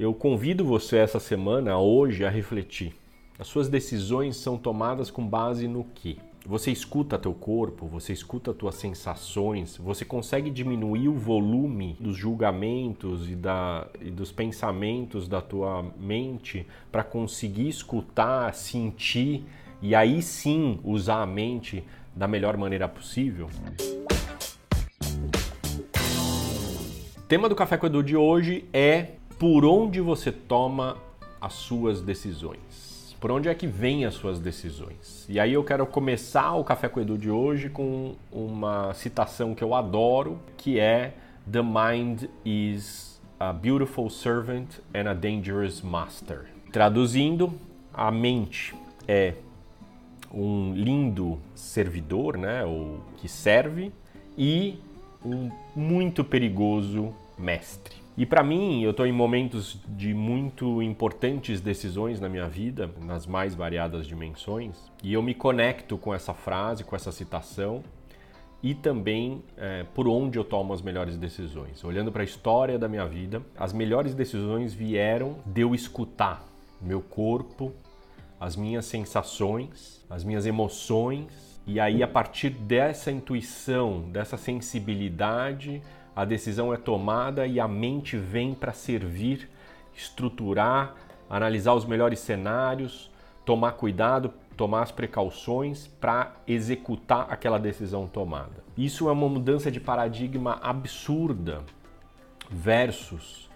eu convido você essa semana, hoje, a refletir. As suas decisões são tomadas com base no quê? Você escuta teu corpo, você escuta tuas sensações, você consegue diminuir o volume dos julgamentos e, da, e dos pensamentos da tua mente para conseguir escutar, sentir e aí sim usar a mente da melhor maneira possível? O tema do Café com Edu de hoje é por onde você toma as suas decisões. Por onde é que vêm as suas decisões? E aí eu quero começar o Café com Edu de hoje com uma citação que eu adoro, que é The mind is a beautiful servant and a dangerous master. Traduzindo, a mente é um lindo servidor, né, ou que serve, e um muito perigoso mestre. E para mim, eu estou em momentos de muito importantes decisões na minha vida, nas mais variadas dimensões, e eu me conecto com essa frase, com essa citação, e também é, por onde eu tomo as melhores decisões. Olhando para a história da minha vida, as melhores decisões vieram de eu escutar meu corpo, as minhas sensações, as minhas emoções, e aí a partir dessa intuição, dessa sensibilidade, a decisão é tomada e a mente vem para servir, estruturar, analisar os melhores cenários, tomar cuidado, tomar as precauções para executar aquela decisão tomada. Isso é uma mudança de paradigma absurda versus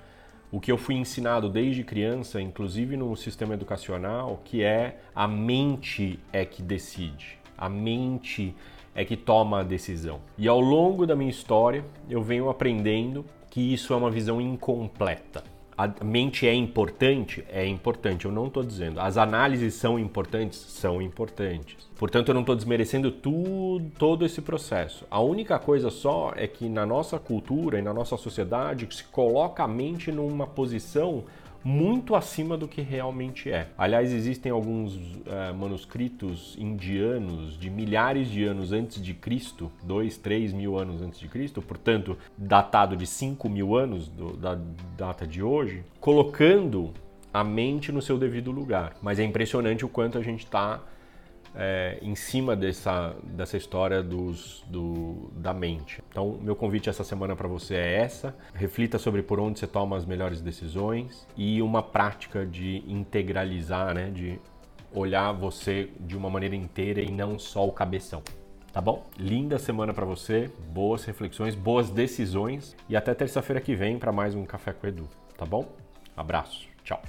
o que eu fui ensinado desde criança, inclusive no sistema educacional, que é a mente é que decide. A mente é que toma a decisão. E ao longo da minha história, eu venho aprendendo que isso é uma visão incompleta. A mente é importante? É importante, eu não estou dizendo. As análises são importantes? São importantes. Portanto, eu não estou desmerecendo tudo, todo esse processo. A única coisa só é que na nossa cultura e na nossa sociedade se coloca a mente numa posição muito acima do que realmente é. Aliás, existem alguns é, manuscritos indianos de milhares de anos antes de Cristo, dois, três mil anos antes de Cristo, portanto, datado de cinco mil anos do, da data de hoje, colocando a mente no seu devido lugar. Mas é impressionante o quanto a gente está é, em cima dessa, dessa história dos, do, da mente. Então, meu convite essa semana para você é essa: reflita sobre por onde você toma as melhores decisões e uma prática de integralizar, né, de olhar você de uma maneira inteira e não só o cabeção. Tá bom? Linda semana para você, boas reflexões, boas decisões e até terça-feira que vem para mais um Café com Edu. Tá bom? Abraço, tchau.